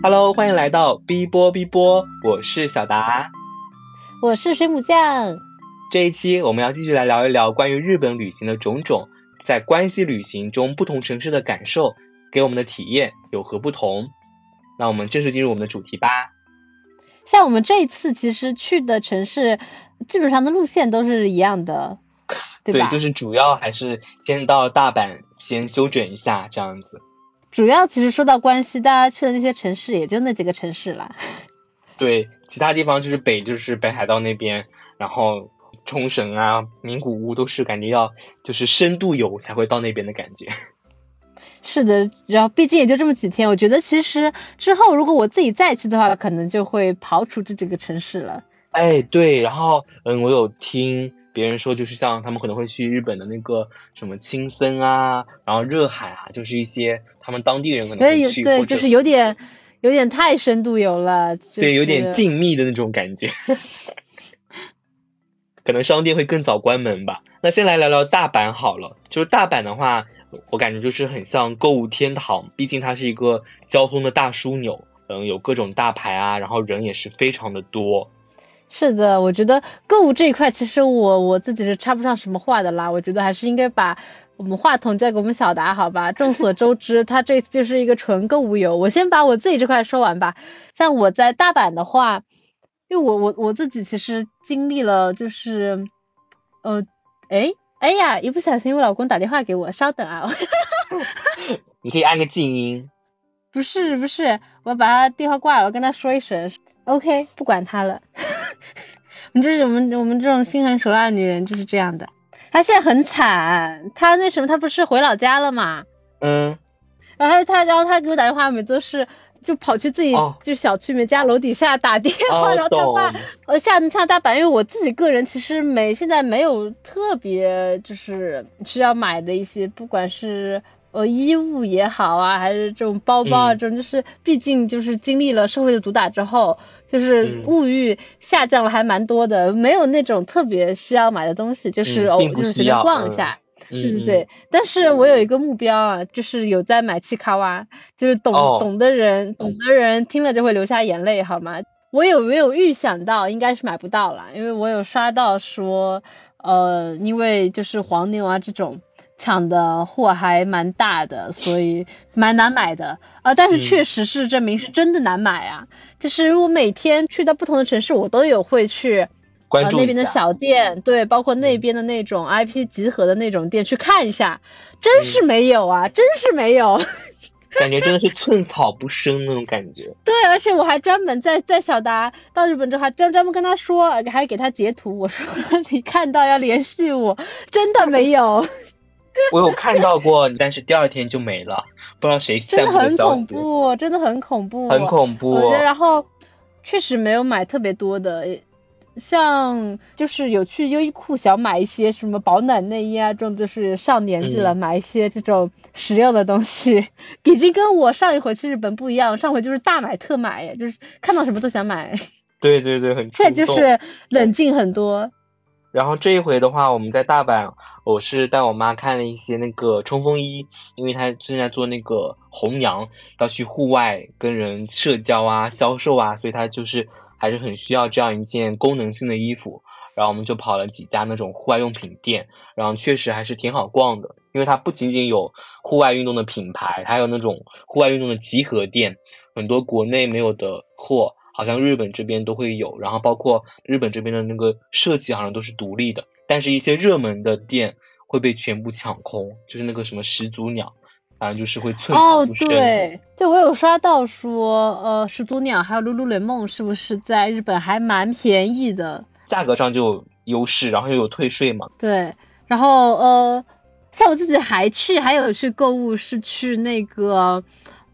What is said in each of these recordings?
Hello，欢迎来到 B 波 B 波，我是小达，我是水母酱。这一期我们要继续来聊一聊关于日本旅行的种种，在关系旅行中不同城市的感受，给我们的体验有何不同？那我们正式进入我们的主题吧。像我们这一次其实去的城市，基本上的路线都是一样的，对吧？就是主要还是先到大阪，先休整一下这样子。主要其实说到关西，大家去的那些城市也就那几个城市了。对，其他地方就是北，就是北海道那边，然后冲绳啊、名古屋都是感觉要就是深度游才会到那边的感觉。是的，然后毕竟也就这么几天，我觉得其实之后如果我自己再去的话，可能就会刨除这几个城市了。哎，对，然后嗯，我有听别人说，就是像他们可能会去日本的那个什么青森啊，然后热海啊，就是一些他们当地人可能会去，对，就是有点有点太深度游了，对，有点静谧的那种感觉。可能商店会更早关门吧。那先来聊聊大阪好了，就是大阪的话，我感觉就是很像购物天堂，毕竟它是一个交通的大枢纽，嗯，有各种大牌啊，然后人也是非常的多。是的，我觉得购物这一块，其实我我自己是插不上什么话的啦。我觉得还是应该把我们话筒交给我们小达，好吧？众所周知，他这就是一个纯购物游。我先把我自己这块说完吧。像我在大阪的话。因为我我我自己其实经历了，就是，呃，哎哎呀，一不小心我老公打电话给我，稍等啊，你可以按个静音。不是不是，我把他电话挂了，我跟他说一声，OK，不管他了。你这是我们我们这种心狠手辣的女人就是这样的。他现在很惨，他那什么，他不是回老家了嘛？嗯。然后他然后他给我打电话，每次都是。就跑去自己就小区里面家楼底下打电话，然后他话呃下下大板，因为我自己个人其实没现在没有特别就是需要买的一些，不管是呃衣物也好啊，还是这种包包啊这种，就是毕竟就是经历了社会的毒打之后，就是物欲下降了还蛮多的，没有那种特别需要买的东西，就是偶就是随便逛一下。对对对，但是我有一个目标啊，就是有在买气卡哇，就是懂懂的人，懂的人听了就会流下眼泪，好吗？我有没有预想到应该是买不到了，因为我有刷到说，呃，因为就是黄牛啊这种抢的货还蛮大的，所以蛮难买的啊。但是确实是证明是真的难买啊，就是我每天去到不同的城市，我都有会去。呃，那边的小店，对，包括那边的那种 IP 集合的那种店，去看一下，真是没有啊，真是没有，感觉真的是寸草不生那种感觉。对，而且我还专门在在小达到日本之后，还专专门跟他说，还给他截图，我说 你看到要联系我，真的没有。我有看到过，但是第二天就没了，不知道谁散布的消息。真的很恐怖，真的很恐怖，很恐怖。然后确实没有买特别多的。像就是有去优衣库想买一些什么保暖内衣啊，这种就是上年纪了买一些这种实用的东西，已经跟我上一回去日本不一样，上回就是大买特买，就是看到什么都想买。对对对，很。现在就是冷静很多。然后这一回的话，我们在大阪，我是带我妈看了一些那个冲锋衣，因为她正在做那个红娘，要去户外跟人社交啊、销售啊，所以她就是。还是很需要这样一件功能性的衣服，然后我们就跑了几家那种户外用品店，然后确实还是挺好逛的，因为它不仅仅有户外运动的品牌，还有那种户外运动的集合店，很多国内没有的货，好像日本这边都会有，然后包括日本这边的那个设计好像都是独立的，但是一些热门的店会被全部抢空，就是那个什么始祖鸟。反正就是会寸哦，对，对我有刷到说，呃，始祖鸟还有 lululemon 是不是在日本还蛮便宜的？价格上就有优势，然后又有退税嘛。对，然后呃，像我自己还去，还有去购物是去那个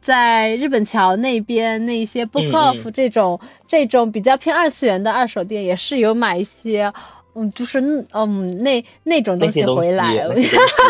在日本桥那边那一些 book off 这种这种比较偏二次元的二手店，也是有买一些。嗯，就是嗯那那种东西回来，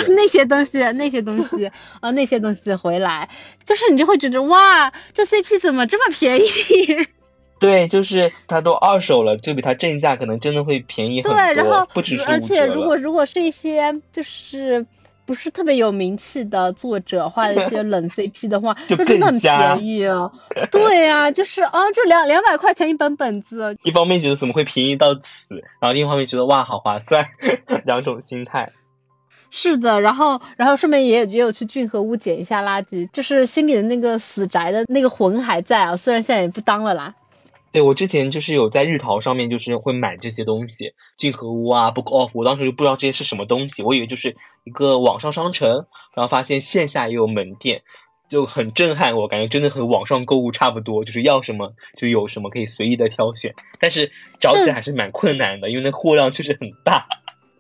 那些东西那些东西啊 那些东西回来，就是你就会觉得哇，这 CP 怎么这么便宜？对，就是它都二手了，就比它正价可能真的会便宜很多。对，然后不只是而且如果如果是一些就是不是特别有名气的作者画的一些 冷 CP 的话，那真的很便宜哦。对呀，就是啊，就两两百块钱一本本子。一方面觉得怎么会便宜到此，然后另一方面觉得哇，好划算，两种心态。是的，然后然后顺便也也有去俊和屋捡一下垃圾，就是心里的那个死宅的那个魂还在啊，虽然现在也不当了啦。对我之前就是有在日淘上面，就是会买这些东西，聚合屋啊，Book Off，我当时就不知道这些是什么东西，我以为就是一个网上商城，然后发现线下也有门店，就很震撼，我感觉真的和网上购物差不多，就是要什么就有什么，可以随意的挑选，但是找起来还是蛮困难的，因为那货量确实很大。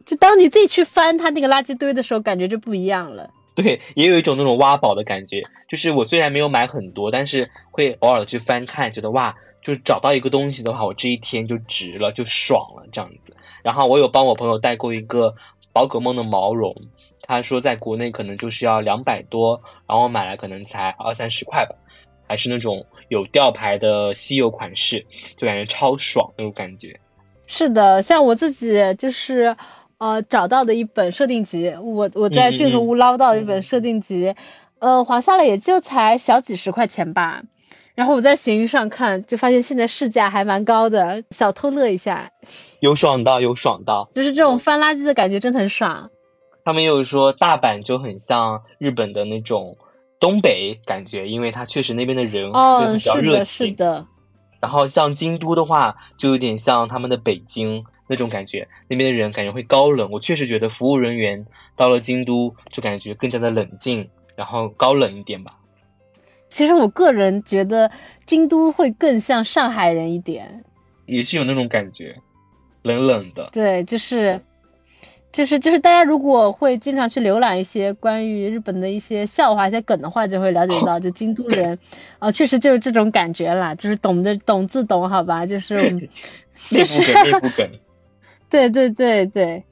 就当你自己去翻它那个垃圾堆的时候，感觉就不一样了。对，也有一种那种挖宝的感觉，就是我虽然没有买很多，但是会偶尔去翻看，觉得哇，就是找到一个东西的话，我这一天就值了，就爽了这样子。然后我有帮我朋友代购一个宝可梦的毛绒，他说在国内可能就是要两百多，然后买来可能才二三十块吧，还是那种有吊牌的稀有款式，就感觉超爽那种感觉。是的，像我自己就是。呃，找到的一本设定集，我我在聚合屋捞到一本设定集，呃，划下来也就才小几十块钱吧。然后我在闲鱼上看，就发现现在市价还蛮高的，小偷乐一下，有爽到有爽到，就是这种翻垃圾的感觉真的很爽。他们又说大阪就很像日本的那种东北感觉，因为它确实那边的人比较热情。是的，是的。然后像京都的话，就有点像他们的北京。那种感觉，那边的人感觉会高冷。我确实觉得服务人员到了京都就感觉更加的冷静，然后高冷一点吧。其实我个人觉得京都会更像上海人一点，也是有那种感觉，冷冷的。对，就是，就是就是大家如果会经常去浏览一些关于日本的一些笑话、一些梗的话，就会了解到，就京都人，啊，确实就是这种感觉啦，就是懂得懂自懂，好吧，就是就是 内部梗。对对对对，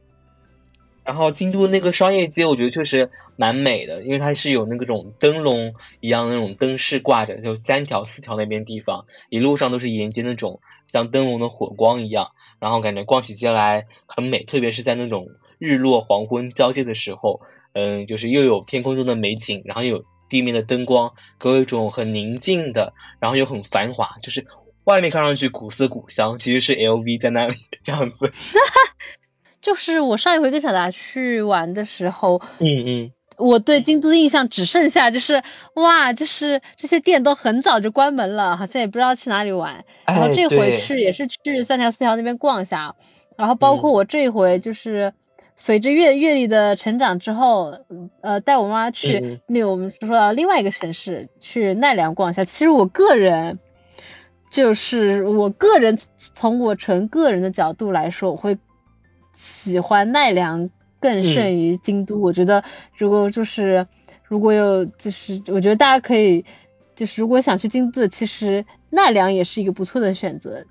然后京都那个商业街，我觉得确实蛮美的，因为它是有那种灯笼一样那种灯饰挂着，就三条四条那边地方，一路上都是沿街那种像灯笼的火光一样，然后感觉逛起街来很美，特别是在那种日落黄昏交接的时候，嗯，就是又有天空中的美景，然后又有地面的灯光，给我一种很宁静的，然后又很繁华，就是。外面看上去古色古香，其实是 LV 在那里 这样子。就是我上一回跟小达去玩的时候，嗯嗯，我对京都的印象只剩下就是哇，就是这些店都很早就关门了，好像也不知道去哪里玩。然后这回去也是去三条四条那边逛一下，然后包括我这一回就是随着阅阅历的成长之后，呃，带我妈去那我们说到另外一个城市去奈良逛一下。其实我个人。就是我个人从我纯个人的角度来说，我会喜欢奈良更胜于京都。我觉得如果就是如果有就是我觉得大家可以就是如果想去京都，其实奈良也是一个不错的选择。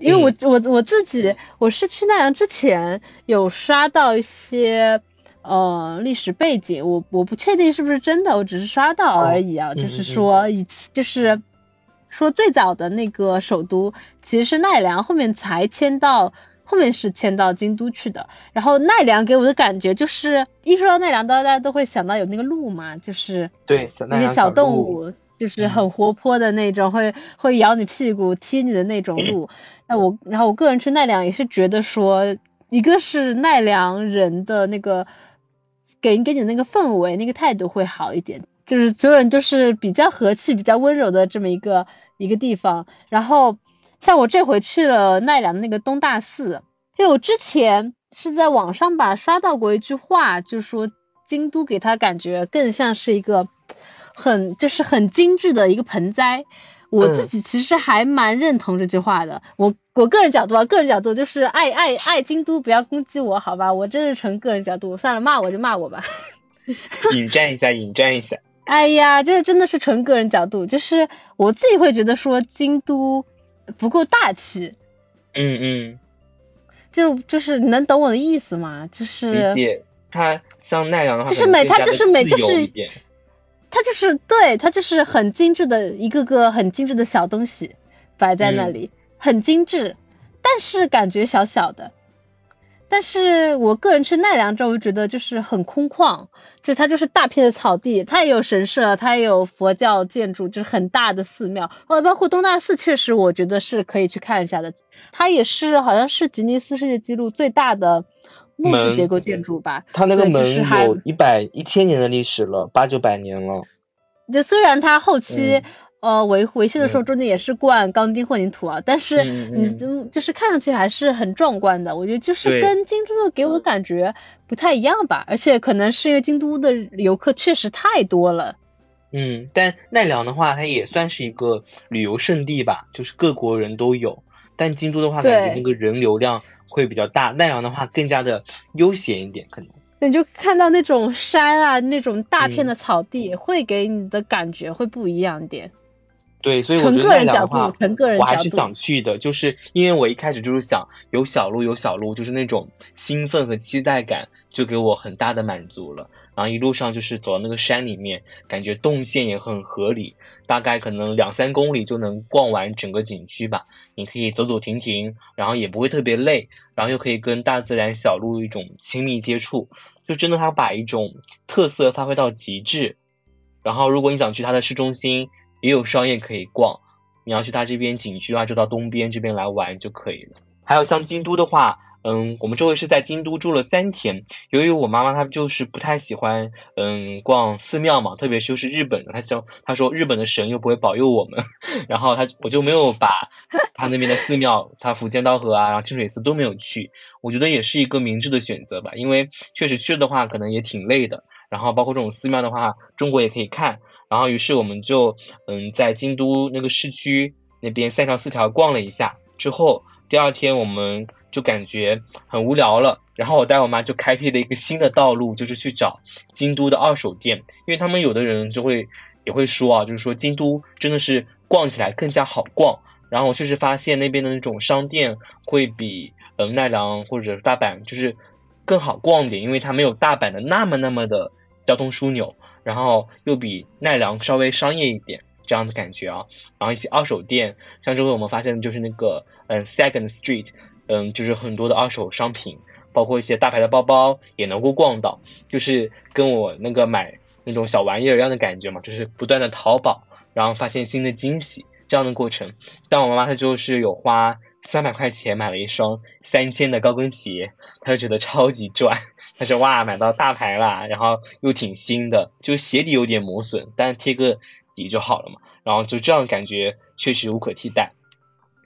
因为我我我自己我是去奈良之前有刷到一些呃历史背景，我我不确定是不是真的，我只是刷到而已啊。就是说以就是。说最早的那个首都其实是奈良，后面才迁到后面是迁到京都去的。然后奈良给我的感觉就是，一说到奈良，大家都会想到有那个鹿嘛，就是对那些小动物，就是很活泼的那种，会会咬你屁股、踢你的那种鹿。那我，然后我个人去奈良也是觉得说，一个是奈良人的那个给给你的那个氛围、那个态度会好一点。就是所有人都是比较和气、比较温柔的这么一个一个地方。然后像我这回去了奈良的那个东大寺，因为我之前是在网上吧刷到过一句话，就说京都给他感觉更像是一个很就是很精致的一个盆栽。我自己其实还蛮认同这句话的。我我个人角度啊，个人角度就是爱爱爱京都，不要攻击我好吧？我真是纯个人角度，算了，骂我就骂我吧。引战一下，引战一下。哎呀，这真的是纯个人角度，就是我自己会觉得说京都不够大气。嗯嗯，就就是能懂我的意思吗？就是理解它像奈良的话，就是美，它就是美，就是它就是对，它就是很精致的一个个很精致的小东西摆在那里，很精致，但是感觉小小的。但是我个人去奈良之后，我觉得就是很空旷，就它就是大片的草地，它也有神社，它也有佛教建筑，就是很大的寺庙。哦，包括东大寺，确实我觉得是可以去看一下的。它也是好像是吉尼斯世界纪录最大的木质结构建筑吧？它那个门有一百一千年的历史了，八九百年了。就虽然它后期。呃，维维修的时候中间也是灌钢筋混凝土啊，但是你就就是看上去还是很壮观的。我觉得就是跟京都的给我的感觉不太一样吧，而且可能是因为京都的游客确实太多了。嗯，但奈良的话，它也算是一个旅游胜地吧，就是各国人都有。但京都的话，感觉那个人流量会比较大，奈良的话更加的悠闲一点，可能。你就看到那种山啊，那种大片的草地，会给你的感觉会不一样一点。对，所以我觉得奈良的话，我还是想去的，就是因为我一开始就是想有小路有小路，就是那种兴奋和期待感，就给我很大的满足了。然后一路上就是走到那个山里面，感觉动线也很合理，大概可能两三公里就能逛完整个景区吧。你可以走走停停，然后也不会特别累，然后又可以跟大自然小路一种亲密接触，就真的它把一种特色发挥到极致。然后如果你想去它的市中心。也有商业可以逛，你要去它这边景区啊，就到东边这边来玩就可以了。还有像京都的话，嗯，我们这回是在京都住了三天。由于我妈妈她就是不太喜欢，嗯，逛寺庙嘛，特别是就是日本的，她想她说日本的神又不会保佑我们，然后她我就没有把她那边的寺庙，她福建道和啊，然后清水寺都没有去。我觉得也是一个明智的选择吧，因为确实去了的话可能也挺累的。然后包括这种寺庙的话，中国也可以看。然后，于是我们就嗯，在京都那个市区那边三条四条逛了一下之后，第二天我们就感觉很无聊了。然后我带我妈就开辟了一个新的道路，就是去找京都的二手店，因为他们有的人就会也会说啊，就是说京都真的是逛起来更加好逛。然后我确实发现那边的那种商店会比嗯奈良或者大阪就是更好逛点，因为它没有大阪的那么那么的交通枢纽。然后又比奈良稍微商业一点这样的感觉啊，然后一些二手店，像这回我们发现的就是那个嗯 Second Street，嗯就是很多的二手商品，包括一些大牌的包包也能够逛到，就是跟我那个买那种小玩意儿一样的感觉嘛，就是不断的淘宝，然后发现新的惊喜这样的过程。像我妈妈她就是有花。三百块钱买了一双三千的高跟鞋，他就觉得超级赚。他说：“哇，买到大牌了，然后又挺新的，就鞋底有点磨损，但贴个底就好了嘛。然后就这样感觉确实无可替代。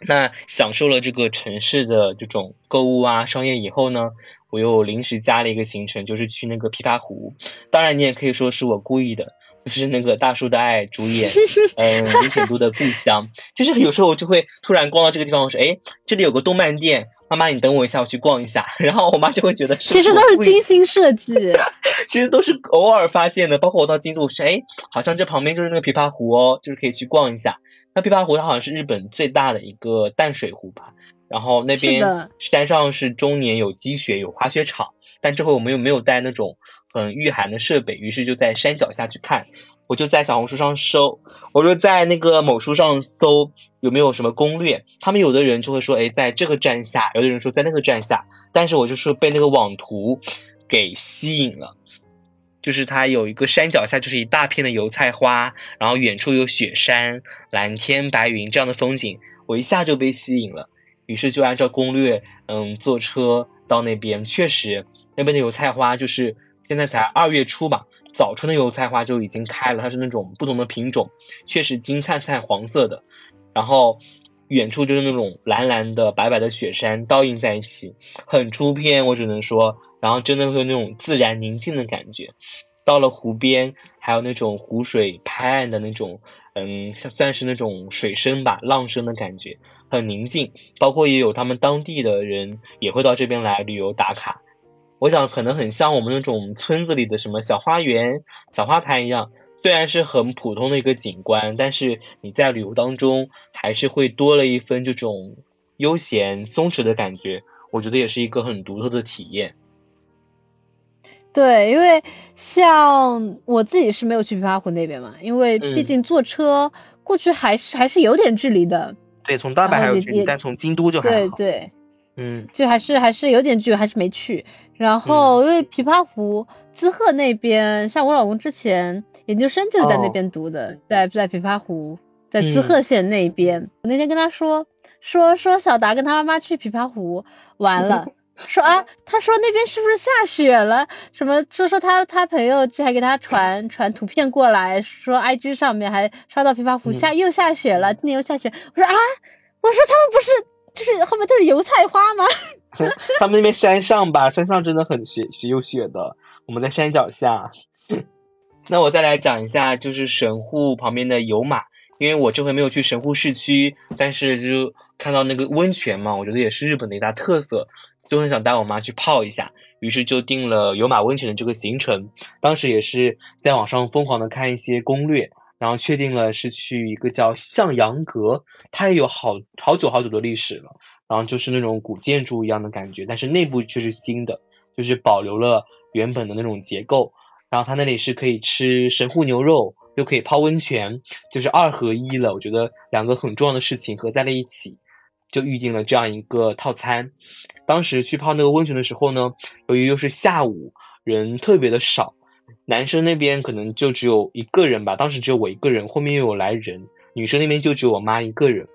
那享受了这个城市的这种购物啊商业以后呢，我又临时加了一个行程，就是去那个琵琶湖。当然，你也可以说是我故意的。”就是那个大叔的爱主演，嗯，林景都的故乡。就是有时候我就会突然逛到这个地方，我说，哎，这里有个动漫店，妈妈你等我一下，我去逛一下。然后我妈就会觉得，其实都是精心设计，其实都是偶尔发现的。包括我到京都，说哎，好像这旁边就是那个琵琶湖哦，就是可以去逛一下。那琵琶湖它好像是日本最大的一个淡水湖吧。然后那边山上是终年有积雪，有滑雪场。但这回我们又没有带那种。很御寒的设备，于是就在山脚下去看。我就在小红书上搜，我就在那个某书上搜有没有什么攻略。他们有的人就会说，哎，在这个站下；有的人说在那个站下。但是我就是被那个网图给吸引了，就是它有一个山脚下就是一大片的油菜花，然后远处有雪山、蓝天白云这样的风景，我一下就被吸引了。于是就按照攻略，嗯，坐车到那边。确实，那边的油菜花就是。现在才二月初吧，早春的油菜花就已经开了，它是那种不同的品种，确实金灿灿黄色的，然后远处就是那种蓝蓝的、白白的雪山倒映在一起，很出片，我只能说，然后真的会有那种自然宁静的感觉。到了湖边，还有那种湖水拍岸的那种，嗯，算是那种水声吧，浪声的感觉，很宁静。包括也有他们当地的人也会到这边来旅游打卡。我想可能很像我们那种村子里的什么小花园、小花坛一样，虽然是很普通的一个景观，但是你在旅游当中还是会多了一分这种悠闲松弛的感觉。我觉得也是一个很独特的体验。对，因为像我自己是没有去琵琶湖那边嘛，因为毕竟坐车过去还是还是有点距离的。对，从大阪还有距离，但从京都就还好。对对。嗯，就还是还是有点剧，还是没去。然后因为琵琶湖滋贺那边，像我老公之前研究生就是在那边读的，在在琵琶湖，在滋贺县那边。我那天跟他说说说小达跟他妈妈去琵琶湖玩了。说啊，他说那边是不是下雪了？什么说说他他朋友还给他传传图片过来，说 IG 上面还刷到琵琶湖下又下雪了，今年又下雪。我说啊，我说他们不是就是后面都是油菜花吗？他们那边山上吧，山上真的很雪雪有雪的，我们在山脚下。那我再来讲一下，就是神户旁边的有马，因为我这回没有去神户市区，但是就看到那个温泉嘛，我觉得也是日本的一大特色。就很想带我妈去泡一下，于是就定了有马温泉的这个行程。当时也是在网上疯狂的看一些攻略，然后确定了是去一个叫向阳阁，它也有好好久好久的历史了，然后就是那种古建筑一样的感觉，但是内部却是新的，就是保留了原本的那种结构。然后它那里是可以吃神户牛肉，又可以泡温泉，就是二合一了。我觉得两个很重要的事情合在了一起，就预定了这样一个套餐。当时去泡那个温泉的时候呢，由于又是下午，人特别的少，男生那边可能就只有一个人吧，当时只有我一个人，后面又有来人，女生那边就只有我妈一个人，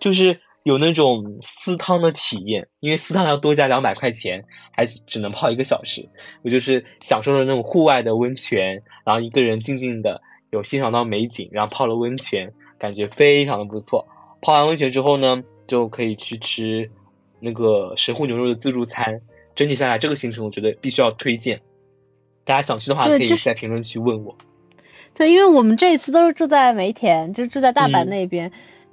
就是有那种私汤的体验，因为私汤要多加两百块钱，还只能泡一个小时，我就是享受了那种户外的温泉，然后一个人静静的有欣赏到美景，然后泡了温泉，感觉非常的不错。泡完温泉之后呢，就可以去吃。那个神户牛肉的自助餐，整体下来这个行程我觉得必须要推荐，大家想去的话可以在评论区问我。对，因为我们这一次都是住在梅田，就住在大阪那边，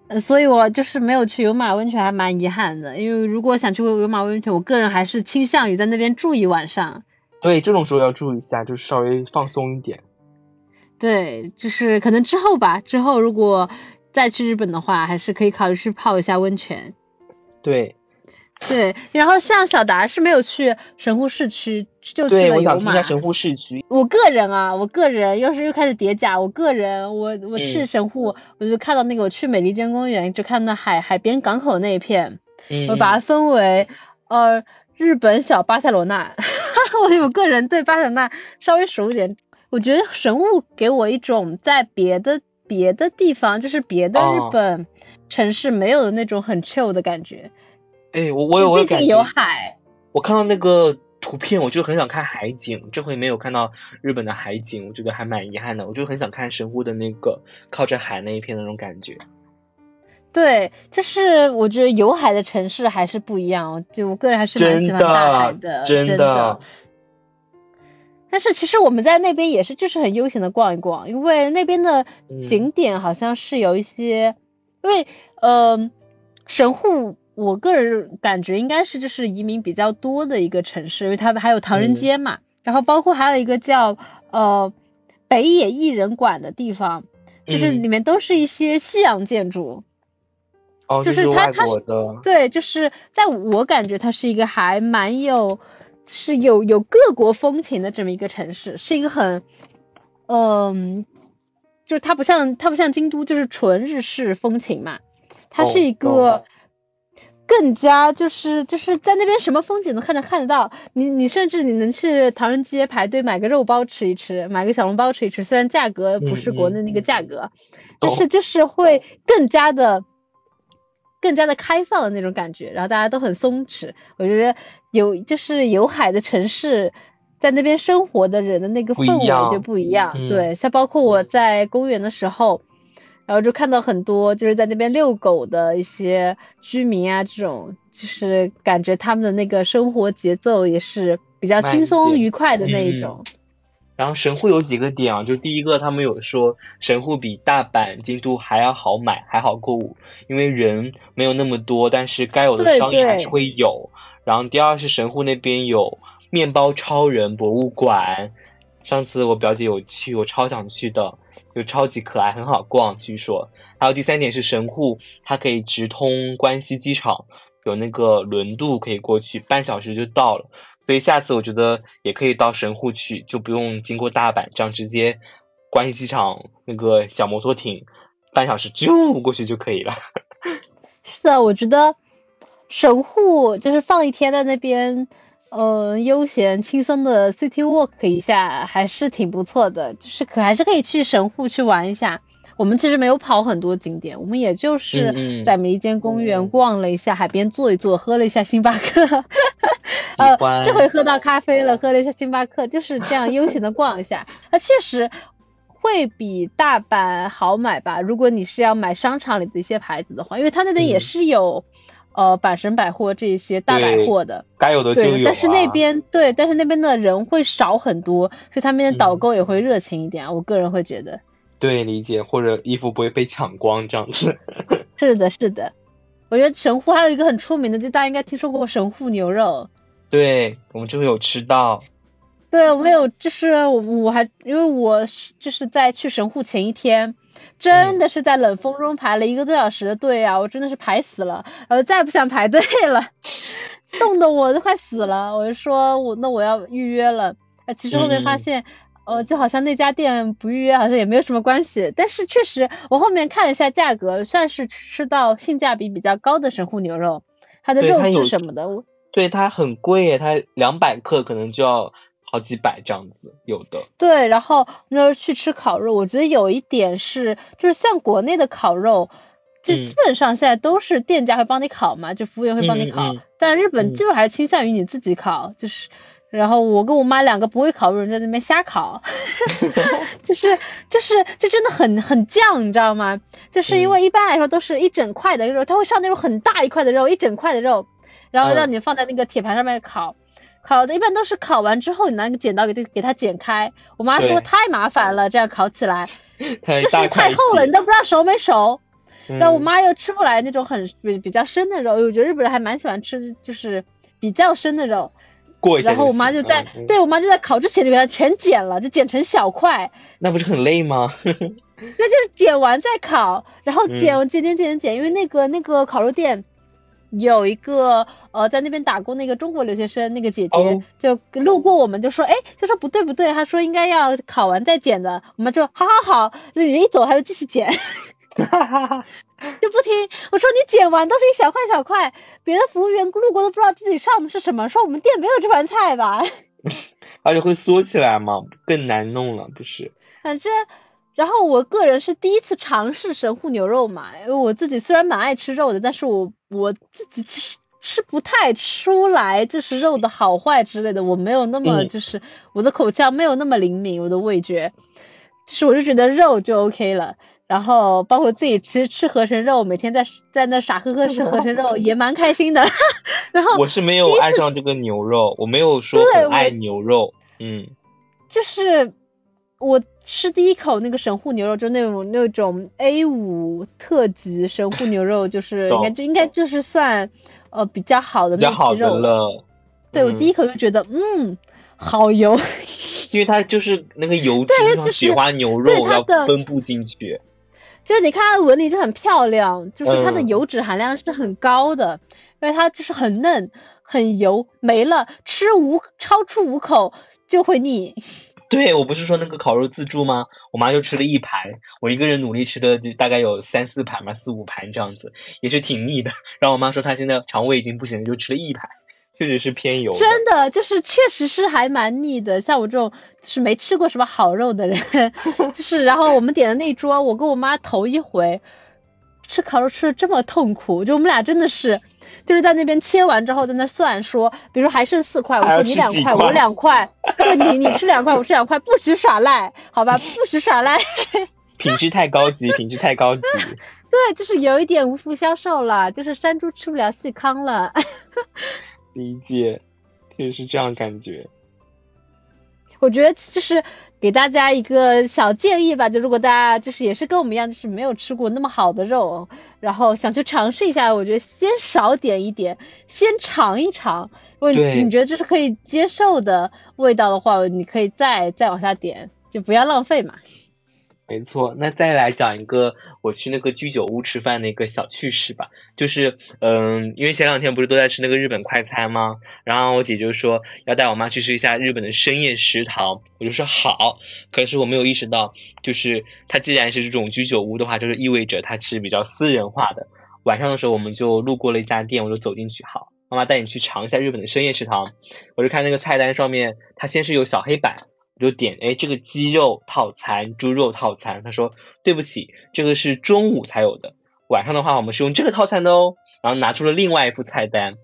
呃，所以我就是没有去有马温泉，还蛮遗憾的。因为如果想去有马温泉，我个人还是倾向于在那边住一晚上。对，这种时候要注意一下，就是稍微放松一点。对，就是可能之后吧，之后如果再去日本的话，还是可以考虑去泡一下温泉。对。对，然后像小达是没有去神户市区，就去了有马。神户市区。我个人啊，我个人又是又开始叠加。我个人，我我去神户，我就看到那个我去美利坚公园，就看到海海边港口那一片，我把它分为呃日本小巴塞罗那。我我个人对巴塞罗那稍微熟一点。我觉得神户给我一种在别的别的地方，就是别的日本城市没有的那种很 chill 的感觉。哎，我我有我感觉，有海。我看到那个图片，我就很想看海景。这回没有看到日本的海景，我觉得还蛮遗憾的。我就很想看神户的那个靠着海那一片那种感觉。对，就是我觉得有海的城市还是不一样。就我个人还是蛮喜欢大海的，真的。但是其实我们在那边也是，就是很悠闲的逛一逛，因为那边的景点好像是有一些，因为呃，神户。我个人感觉应该是就是移民比较多的一个城市，因为它还有唐人街嘛，然后包括还有一个叫呃北野艺人馆的地方，就是里面都是一些西洋建筑，哦，就是它它是对，就是在我感觉它是一个还蛮有是有有各国风情的这么一个城市，是一个很嗯，就是它不像它不像京都就是纯日式风情嘛，它是一个。更加就是就是在那边什么风景都看得看得到，你你甚至你能去唐人街排队买个肉包吃一吃，买个小笼包吃一吃，虽然价格不是国内那个价格，但是就是会更加的更加的开放的那种感觉，然后大家都很松弛，我觉得有就是有海的城市，在那边生活的人的那个氛围就不一样，对，像包括我在公园的时候。然后就看到很多就是在那边遛狗的一些居民啊，这种就是感觉他们的那个生活节奏也是比较轻松愉快的那一种。然后神户有几个点啊，就第一个他们有说神户比大阪、京都还要好买，还好购物，因为人没有那么多，但是该有的商业还是会有。然后第二是神户那边有面包超人博物馆，上次我表姐有去，我超想去的。就超级可爱，很好逛。据说还有第三点是神户，它可以直通关西机场，有那个轮渡可以过去，半小时就到了。所以下次我觉得也可以到神户去，就不用经过大阪，这样直接关西机场那个小摩托艇，半小时就过去就可以了。是的，我觉得神户就是放一天在那边，呃，悠闲轻松的 city walk 一下，还是挺不错的。就是可还是可以去神户去玩一下。我们其实没有跑很多景点，我们也就是在梅间公园逛了一下，海边坐一坐，喝了一下星巴克。呃，这回喝到咖啡了，喝了一下星巴克，就是这样悠闲的逛一下。那确实会比大阪好买吧？如果你是要买商场里的一些牌子的话，因为它那边也是有呃阪神百货这些大百货的，该有的就有。但是那边对，但是那边的人会少很多，所以他们的导购也会热情一点。我个人会觉得。对，理解或者衣服不会被抢光这样子。是的，是的。我觉得神户还有一个很出名的，就大家应该听说过神户牛肉。对，我们这回有吃到。对，我有，就是我我还因为我是就是在去神户前一天，真的是在冷风中排了一个多小时的队啊，我真的是排死了，然后再不想排队了，冻得我都快死了。我就说我那我要预约了，呃，其实后面发现。呃，就好像那家店不预约好像也没有什么关系，但是确实我后面看了一下价格，算是吃到性价比比较高的神户牛肉，它的肉质什么的，对它很贵耶，它两百克可能就要好几百这样子，有的。对，然后那时候去吃烤肉，我觉得有一点是，就是像国内的烤肉，就基本上现在都是店家会帮你烤嘛，就服务员会帮你烤，但日本基本还是倾向于你自己烤，就是。然后我跟我妈两个不会烤肉人在那边瞎烤，就是就是就真的很很犟，你知道吗？就是因为一般来说都是一整块的肉，他会上那种很大一块的肉，一整块的肉，然后让你放在那个铁盘上面烤，烤的一般都是烤完之后你拿个剪刀给它给它剪开。我妈说太麻烦了，这样烤起来 就是太厚了，你都不知道熟没熟。然后我妈又吃不来那种很比比较生的肉，我觉得日本人还蛮喜欢吃就是比较生的肉。然后我妈就在，对我妈就在烤之前就给它全剪了，就剪成小块。那不是很累吗？那就是剪完再烤，然后剪剪剪剪剪，因为那个那个烤肉店有一个呃在那边打工那个中国留学生那个姐姐就路过我们就说哎就说不对不对，她说应该要烤完再剪的，我们就好好好，那人一走她就继续剪。哈哈哈，就 不听我说，你剪完都是一小块小块，别的服务员路过都不知道自己上的是什么，说我们店没有这盘菜吧？而且会缩起来嘛，更难弄了，不是？反正，然后我个人是第一次尝试神户牛肉嘛，因为我自己虽然蛮爱吃肉的，但是我我自己其实吃不太出来就是肉的好坏之类的，我没有那么就是我的口腔没有那么灵敏，我的味觉，就是我就觉得肉就 OK 了。然后包括自己其实吃合成肉，每天在在那傻呵呵吃合成肉也蛮开心的。然后我是没有爱上这个牛肉，我没有说很爱牛肉，嗯，就是我吃第一口那个神户牛肉，就那种那种 A 五特级神户牛肉，就是应该就应该就是算呃比较好的那批肉了。对我第一口就觉得嗯。好油，因为它就是那个油脂，雪花牛肉要分布进去。就是你看它的纹理就很漂亮，就是它的油脂含量是很高的，因为它就是很嫩、很油，没了吃五超出五口就会腻。对我不是说那个烤肉自助吗？我妈就吃了一盘，我一个人努力吃的就大概有三四盘吧，四五盘这样子，也是挺腻的。然后我妈说她现在肠胃已经不行了，就吃了一盘。确实是偏油，真的就是确实是还蛮腻的。像我这种就是没吃过什么好肉的人，就是然后我们点的那桌，我跟我妈头一回吃烤肉吃的这么痛苦，就我们俩真的是就是在那边切完之后在那算说，比如说还剩四块，我说你两块，我两块，对，你你吃两块，我吃两块，不许耍赖，好吧，不许耍赖。品质太高级，品质太高级。对，就是有一点无福消受了，就是山猪吃不了细糠了。理解，就是这样感觉。我觉得就是给大家一个小建议吧，就如果大家就是也是跟我们一样，就是没有吃过那么好的肉，然后想去尝试一下，我觉得先少点一点，先尝一尝。如果你觉得这是可以接受的味道的话，你可以再再往下点，就不要浪费嘛。没错，那再来讲一个我去那个居酒屋吃饭的一个小趣事吧。就是，嗯，因为前两天不是都在吃那个日本快餐吗？然后我姐就说要带我妈去吃一下日本的深夜食堂，我就说好。可是我没有意识到，就是它既然是这种居酒屋的话，就是意味着它是比较私人化的。晚上的时候我们就路过了一家店，我就走进去，好，妈妈带你去尝一下日本的深夜食堂。我就看那个菜单上面，它先是有小黑板，我就点，哎，这个鸡肉套餐、猪肉套餐。他说对不起，这个是中午才有的，晚上的话我们是用这个套餐的哦。然后拿出了另外一副菜单，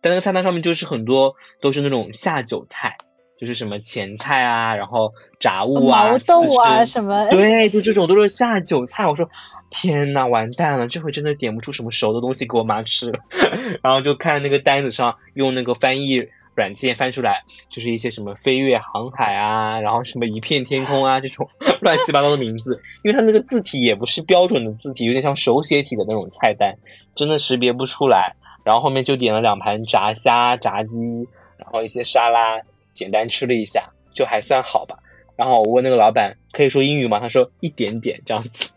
但那个菜单上面就是很多都是那种下酒菜。就是什么前菜啊，然后炸物啊，毛豆啊什么，对，就这种都是下酒菜。我说天呐，完蛋了，这回真的点不出什么熟的东西给我妈吃。然后就看那个单子上用那个翻译软件翻出来，就是一些什么飞越航海啊，然后什么一片天空啊这种 乱七八糟的名字，因为它那个字体也不是标准的字体，有点像手写体的那种菜单，真的识别不出来。然后后面就点了两盘炸虾、炸鸡，然后一些沙拉。简单吃了一下，就还算好吧。然后我问那个老板可以说英语吗？他说一点点这样子。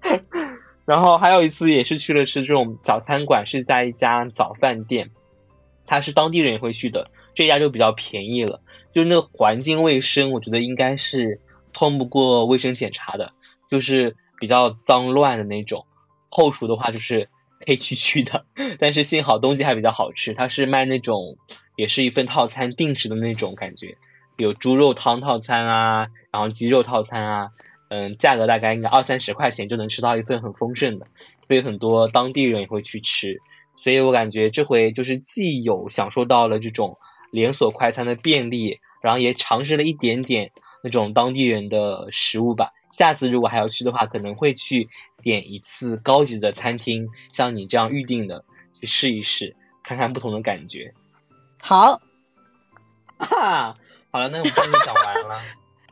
然后还有一次也是去了吃这种小餐馆，是在一家早饭店，他是当地人也会去的。这家就比较便宜了，就是那个环境卫生，我觉得应该是通不过卫生检查的，就是比较脏乱的那种。后厨的话就是黑黢黢的，但是幸好东西还比较好吃，他是卖那种。也是一份套餐定制的那种感觉，有猪肉汤套餐啊，然后鸡肉套餐啊，嗯，价格大概应该二三十块钱就能吃到一份很丰盛的，所以很多当地人也会去吃。所以我感觉这回就是既有享受到了这种连锁快餐的便利，然后也尝试了一点点那种当地人的食物吧。下次如果还要去的话，可能会去点一次高级的餐厅，像你这样预定的去试一试，看看不同的感觉。好，哈，好了，那我们今天讲完了。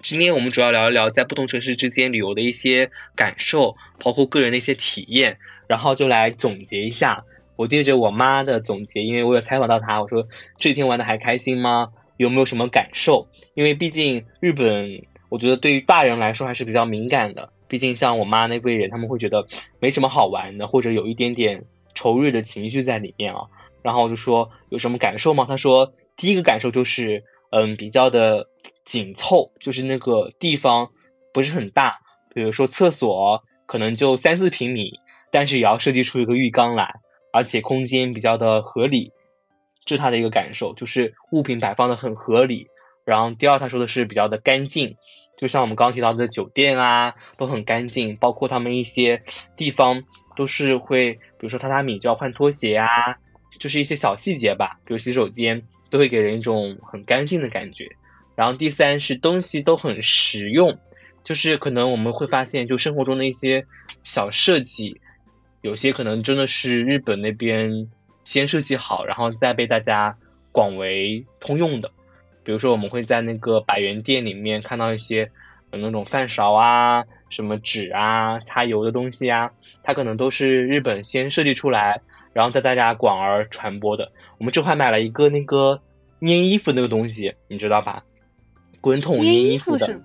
今天我们主要聊一聊在不同城市之间旅游的一些感受，包括个人的一些体验，然后就来总结一下。我借着我妈的总结，因为我有采访到她，我说这几天玩的还开心吗？有没有什么感受？因为毕竟日本，我觉得对于大人来说还是比较敏感的。毕竟像我妈那辈人，他们会觉得没什么好玩的，或者有一点点仇日的情绪在里面啊。然后我就说有什么感受吗？他说第一个感受就是，嗯，比较的紧凑，就是那个地方不是很大，比如说厕所可能就三四平米，但是也要设计出一个浴缸来，而且空间比较的合理，这是他的一个感受，就是物品摆放的很合理。然后第二他说的是比较的干净，就像我们刚刚提到的酒店啊都很干净，包括他们一些地方都是会，比如说榻榻米就要换拖鞋啊。就是一些小细节吧，比如洗手间都会给人一种很干净的感觉。然后第三是东西都很实用，就是可能我们会发现，就生活中的一些小设计，有些可能真的是日本那边先设计好，然后再被大家广为通用的。比如说我们会在那个百元店里面看到一些那种饭勺啊、什么纸啊、擦油的东西啊，它可能都是日本先设计出来。然后在大家广而传播的，我们这块买了一个那个粘衣服那个东西，你知道吧？滚筒粘衣服的，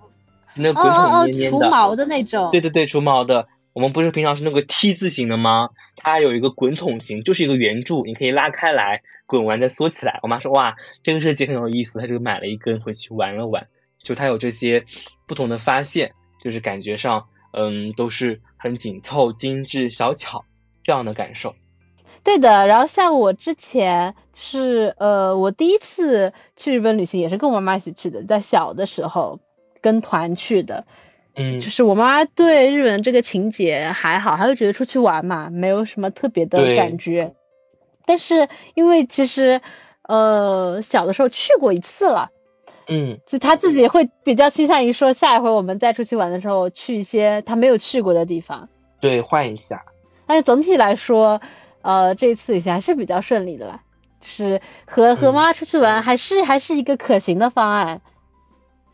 那滚筒粘粘的，除毛的那种。对对对，除毛的。我们不是平常是那个 T 字形的吗？它有一个滚筒型，就是一个圆柱，你可以拉开来，滚完再缩起来。我妈说哇，这个设计很有意思，她就买了一根回去玩了玩。就它有这些不同的发现，就是感觉上，嗯，都是很紧凑、精致、小巧这样的感受。对的，然后像我之前是呃，我第一次去日本旅行也是跟我妈妈一起去的，在小的时候跟团去的，嗯，就是我妈妈对日本这个情节还好，她就觉得出去玩嘛，没有什么特别的感觉。但是因为其实呃小的时候去过一次了，嗯，就她自己会比较倾向于说下一回我们再出去玩的时候去一些她没有去过的地方，对，换一下。但是总体来说。呃，这次旅行还是比较顺利的啦，就是和和妈妈出去玩，还是还是一个可行的方案。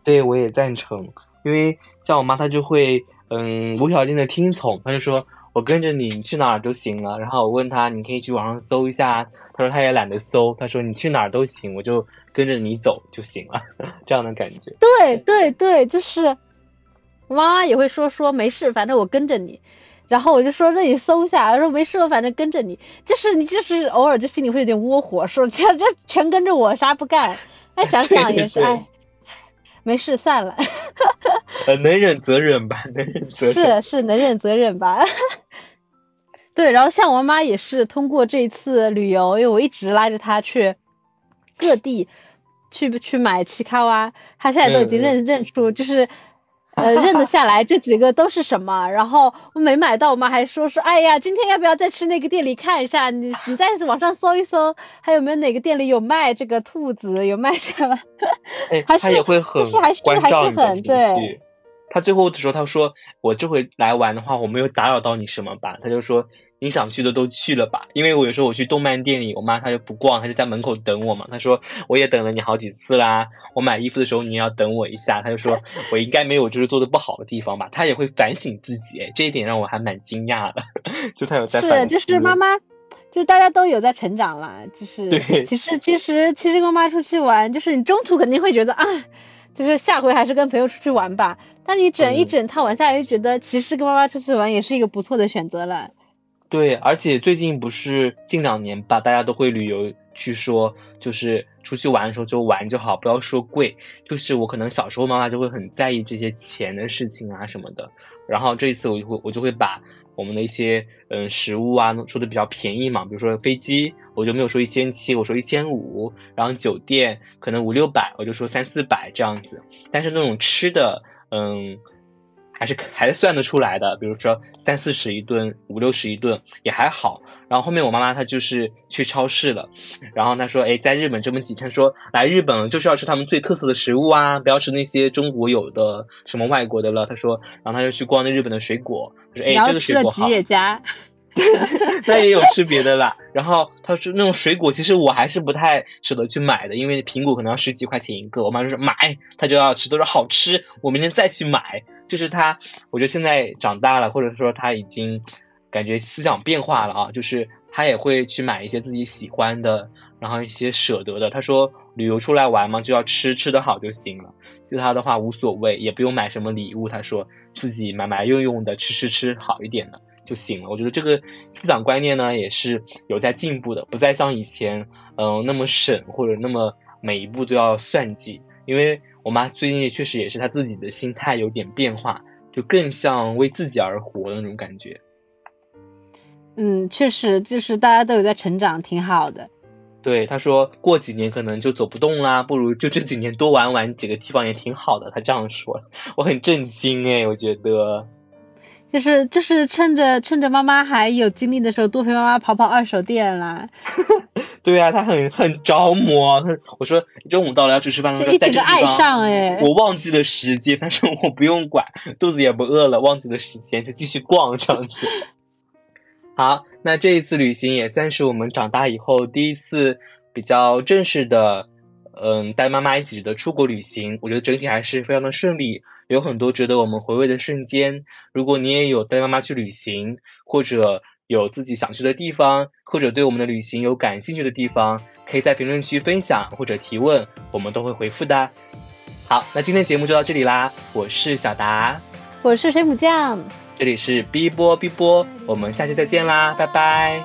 对，我也赞成，因为像我妈，她就会嗯无条件的听从，她就说我跟着你，你去哪儿都行了。然后我问她，你可以去网上搜一下，她说她也懒得搜，她说你去哪儿都行，我就跟着你走就行了，这样的感觉。对对对，就是妈妈也会说说没事，反正我跟着你。然后我就说，那你搜一下，说没事，我反正跟着你，就是你就是偶尔就心里会有点窝火，说这这全跟着我，啥不干。哎，想想也是，哎，没事，散了。呃，能忍则忍吧，能忍则忍是是能忍则忍吧。对，然后像我妈妈也是通过这一次旅游，因为我一直拉着她去各地去去买奇卡哇，她现在都已经认认出，就是 呃认得下来这几个都是什么。然后我没买到，我妈还说说，哎呀，今天要不要再去那个店里看一下？你你再网上搜一搜，还有没有哪个店里有卖这个兔子，有卖什么？还是也会很关照很对。他最后的时候他说，我这回来玩的话，我没有打扰到你什么吧？他就说。你想去的都去了吧？因为我有时候我去动漫店里，我妈她就不逛，她就在门口等我嘛。她说我也等了你好几次啦。我买衣服的时候你要等我一下。她就说我应该没有就是做的不好的地方吧？她也会反省自己，哎，这一点让我还蛮惊讶的。就她有在是，就是妈妈，就大家都有在成长了。就是对，其实其实其实跟妈出去玩，就是你中途肯定会觉得啊，就是下回还是跟朋友出去玩吧。但你整一整趟玩下来，就觉得其实跟妈妈出去玩也是一个不错的选择了。对，而且最近不是近两年吧，大家都会旅游去说，就是出去玩的时候就玩就好，不要说贵。就是我可能小时候妈妈就会很在意这些钱的事情啊什么的，然后这一次我就会我就会把我们的一些嗯食物啊说的比较便宜嘛，比如说飞机我就没有说一千七，我说一千五，然后酒店可能五六百，我就说三四百这样子。但是那种吃的，嗯。还是还是算得出来的，比如说三四十一顿，五六十一顿也还好。然后后面我妈妈她就是去超市了，然后她说，哎，在日本这么几天，说来日本就是要吃他们最特色的食物啊，不要吃那些中国有的什么外国的了。她说，然后她就去逛那日本的水果，她说，哎，这个水果好。吉野家。那也有吃别的啦。然后他说那种水果，其实我还是不太舍得去买的，因为苹果可能要十几块钱一个。我妈就说买，他就要吃，都说好吃，我明天再去买。就是他，我觉得现在长大了，或者说他已经感觉思想变化了啊，就是他也会去买一些自己喜欢的，然后一些舍得的。他说旅游出来玩嘛，就要吃，吃得好就行了，其他的话无所谓，也不用买什么礼物。他说自己买买用用的，吃吃吃好一点的。就行了。我觉得这个思想观念呢，也是有在进步的，不再像以前，嗯，那么省或者那么每一步都要算计。因为我妈最近也确实也是她自己的心态有点变化，就更像为自己而活的那种感觉。嗯，确实就是大家都有在成长，挺好的。对，他说过几年可能就走不动啦，不如就这几年多玩玩几个地方也挺好的。他这样说，我很震惊哎，我觉得。就是就是趁着趁着妈妈还有精力的时候，多陪妈妈跑跑二手店啦。对啊，他很很着魔。他我说中午到了要去吃饭，他说在这爱上哎，我忘记了时间，但是我不用管，肚子也不饿了，忘记了时间就继续逛这样子。好，那这一次旅行也算是我们长大以后第一次比较正式的。嗯，带妈妈一起的出国旅行，我觉得整体还是非常的顺利，有很多值得我们回味的瞬间。如果你也有带妈妈去旅行，或者有自己想去的地方，或者对我们的旅行有感兴趣的地方，可以在评论区分享或者提问，我们都会回复的。好，那今天节目就到这里啦，我是小达，我是水母酱，这里是 B 波 B 波，我们下期再见啦，拜拜，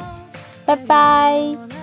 拜拜。